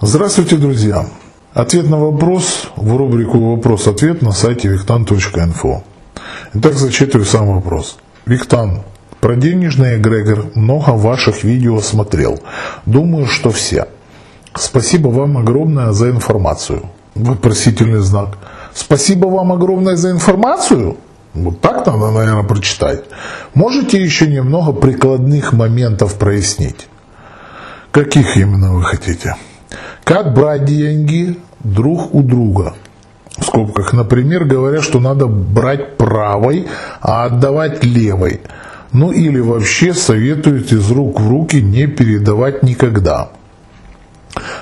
Здравствуйте, друзья! Ответ на вопрос в рубрику «Вопрос-ответ» на сайте виктан.инфо. Итак, зачитываю сам вопрос. Виктан, про денежный эгрегор много ваших видео смотрел. Думаю, что все. Спасибо вам огромное за информацию. Вопросительный знак. Спасибо вам огромное за информацию? Вот так надо, наверное, прочитать. Можете еще немного прикладных моментов прояснить? Каких именно вы хотите? Как брать деньги друг у друга? В скобках, например, говорят, что надо брать правой, а отдавать левой. Ну или вообще советуют из рук в руки не передавать никогда.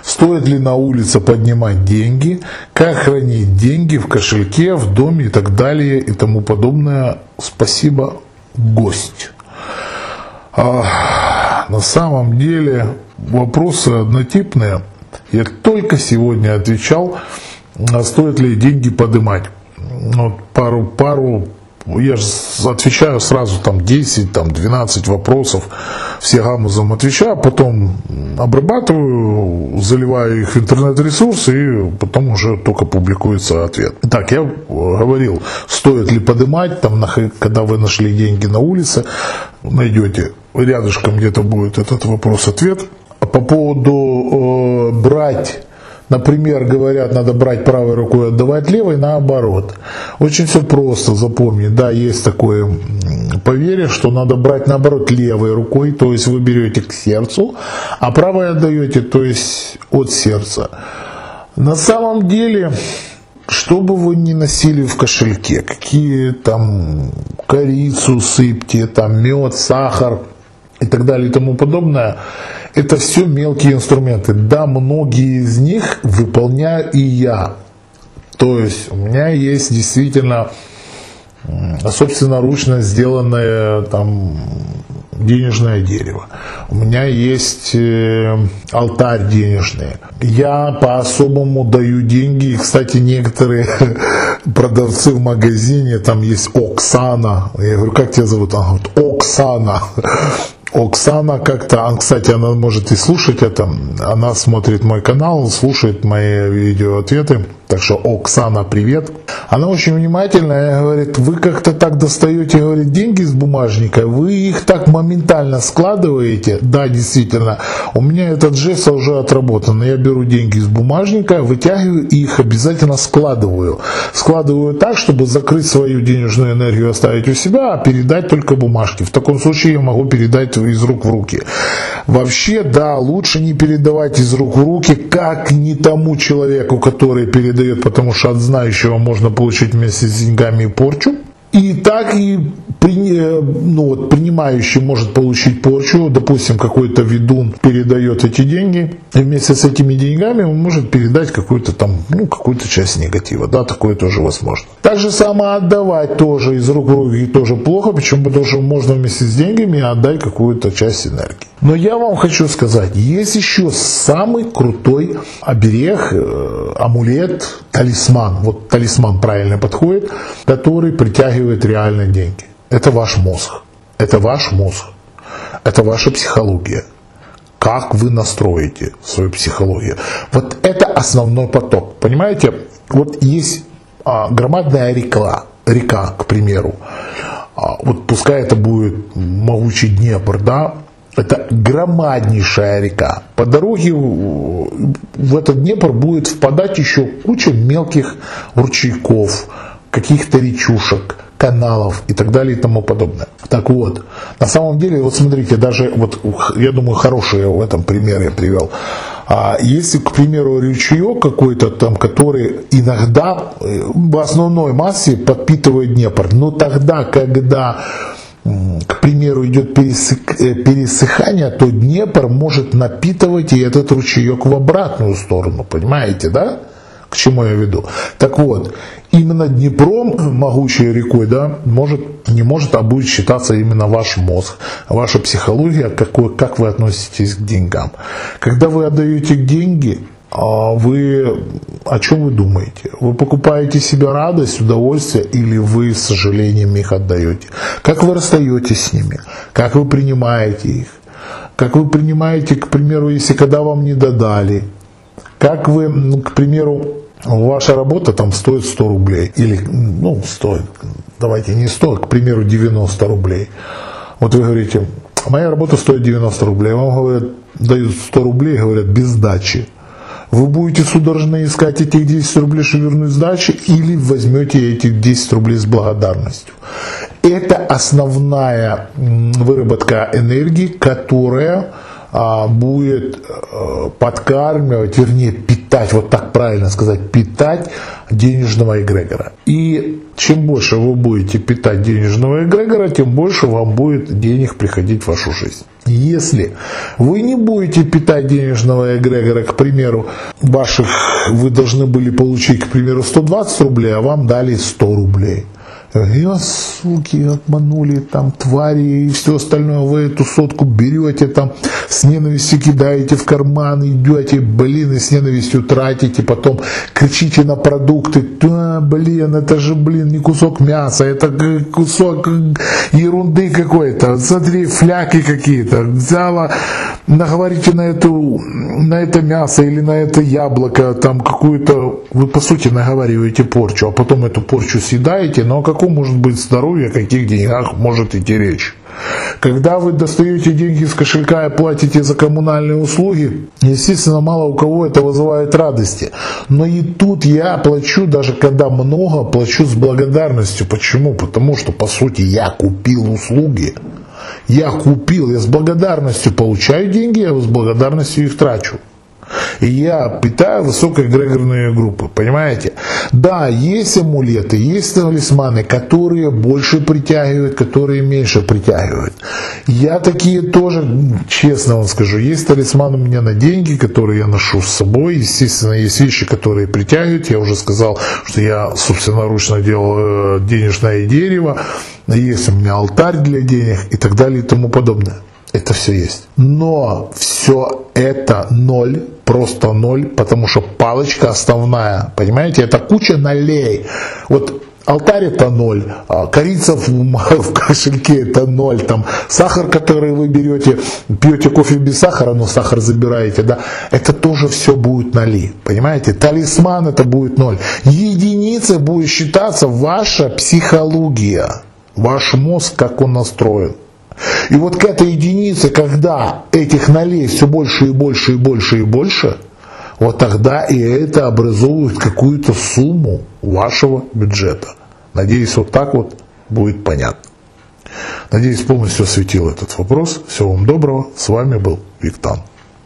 Стоит ли на улице поднимать деньги, как хранить деньги в кошельке, в доме и так далее и тому подобное. Спасибо, гость. А, на самом деле вопросы однотипные. Я только сегодня отвечал, а стоит ли деньги поднимать. Вот пару, пару я же отвечаю сразу там 10, там 12 вопросов, все гамузом отвечаю, а потом обрабатываю, заливаю их в интернет-ресурс и потом уже только публикуется ответ. Так, я говорил, стоит ли поднимать, там, когда вы нашли деньги на улице, найдете, рядышком где-то будет этот вопрос-ответ. По поводу э, брать Например, говорят, надо брать правой рукой, отдавать левой, наоборот. Очень все просто, запомни. Да, есть такое поверье, что надо брать наоборот левой рукой, то есть вы берете к сердцу, а правой отдаете, то есть от сердца. На самом деле, что бы вы ни носили в кошельке, какие там корицу сыпьте, там мед, сахар и так далее и тому подобное, это все мелкие инструменты. Да, многие из них выполняю и я. То есть у меня есть действительно собственноручно сделанное там денежное дерево. У меня есть э, алтарь денежный. Я по-особому даю деньги. И, кстати, некоторые продавцы в магазине, там есть Оксана. Я говорю, как тебя зовут? Он говорит, Оксана. Оксана как-то, а, кстати, она может и слушать это, она смотрит мой канал, слушает мои видеоответы, так что Оксана, привет. Она очень внимательная, говорит, вы как-то так достаете, говорит, деньги из бумажника, вы их так моментально складываете, да, действительно, у меня этот жест уже отработан, я беру деньги из бумажника, вытягиваю и их обязательно складываю. Складываю так, чтобы закрыть свою денежную энергию, оставить у себя, а передать только бумажки. В таком случае я могу передать из рук в руки. Вообще, да, лучше не передавать из рук в руки, как не тому человеку, который передает, потому что от знающего можно получить вместе с деньгами порчу. И так и Э, ну, вот, принимающий может получить порчу, допустим, какой-то ведун передает эти деньги, и вместе с этими деньгами он может передать какую-то там, ну, какую-то часть негатива, да, такое тоже возможно. Так же самое отдавать тоже из рук в руки тоже плохо, почему? Потому что можно вместе с деньгами отдать какую-то часть энергии. Но я вам хочу сказать, есть еще самый крутой оберег, э, амулет, талисман, вот талисман правильно подходит, который притягивает реальные деньги. Это ваш мозг. Это ваш мозг. Это ваша психология. Как вы настроите свою психологию. Вот это основной поток. Понимаете, вот есть а, громадная река, река, к примеру. А, вот пускай это будет могучий Днепр, да, это громаднейшая река. По дороге в этот Днепр будет впадать еще куча мелких ручейков, каких-то речушек, каналов и так далее и тому подобное. Так вот, на самом деле, вот смотрите, даже вот я думаю, хороший в этом пример я привел. А если, к примеру, ручеек какой-то там, который иногда э, в основной массе подпитывает Днепр, но тогда, когда к примеру, идет э, пересыхание, то Днепр может напитывать и этот ручеек в обратную сторону, понимаете, да? К чему я веду? Так вот, именно Днепром, могучей рекой, да, может, не может, а будет считаться именно ваш мозг, ваша психология, какой, как вы относитесь к деньгам. Когда вы отдаете деньги, а вы о чем вы думаете? Вы покупаете себе радость, удовольствие или вы с сожалением их отдаете? Как вы расстаетесь с ними? Как вы принимаете их? Как вы принимаете, к примеру, если когда вам не додали, Как вы, к примеру, ваша работа там стоит 100 рублей. Или, ну, стоит, давайте не 100, к примеру, 90 рублей. Вот вы говорите, моя работа стоит 90 рублей. Вам говорят, дают 100 рублей, говорят, без сдачи. Вы будете судорожно искать этих 10 рублей, чтобы вернуть сдачи, или возьмете эти 10 рублей с благодарностью. Это основная выработка энергии, которая а, будет э, подкармливать, вернее питать, вот так правильно сказать, питать денежного эгрегора. И чем больше вы будете питать денежного эгрегора, тем больше вам будет денег приходить в вашу жизнь. Если вы не будете питать денежного эгрегора, к примеру, ваших вы должны были получить, к примеру, 120 рублей, а вам дали 100 рублей ее суки обманули, там твари и все остальное, вы эту сотку берете, там с ненавистью кидаете в карман, идете, блин, и с ненавистью тратите, потом. Кричите на продукты, да, блин, это же, блин, не кусок мяса, это кусок ерунды какой-то, смотри, фляки какие-то, взяла, наговорите на, эту, на это мясо или на это яблоко, там какую-то, вы по сути наговариваете порчу, а потом эту порчу съедаете, но какой каком может быть здоровье, о каких деньгах может идти речь. Когда вы достаете деньги из кошелька и платите за коммунальные услуги, естественно, мало у кого это вызывает радости. Но и тут я плачу, даже когда много, плачу с благодарностью. Почему? Потому что, по сути, я купил услуги. Я купил, я с благодарностью получаю деньги, я с благодарностью их трачу. И я питаю высокоэгрегорные группы, понимаете? Да, есть амулеты, есть талисманы, которые больше притягивают, которые меньше притягивают. Я такие тоже, честно вам скажу, есть талисман у меня на деньги, которые я ношу с собой. Естественно, есть вещи, которые притягивают. Я уже сказал, что я собственноручно делал э, денежное дерево. Есть у меня алтарь для денег и так далее и тому подобное это все есть. Но все это ноль, просто ноль, потому что палочка основная, понимаете, это куча нолей. Вот Алтарь это ноль, а корица в, в кошельке это ноль, там сахар, который вы берете, пьете кофе без сахара, но сахар забираете, да, это тоже все будет ноли, понимаете? Талисман это будет ноль. Единица будет считаться ваша психология, ваш мозг, как он настроен. И вот к этой единице, когда этих нолей все больше и больше и больше и больше, вот тогда и это образует какую-то сумму вашего бюджета. Надеюсь, вот так вот будет понятно. Надеюсь, полностью осветил этот вопрос. Всего вам доброго. С вами был Виктан.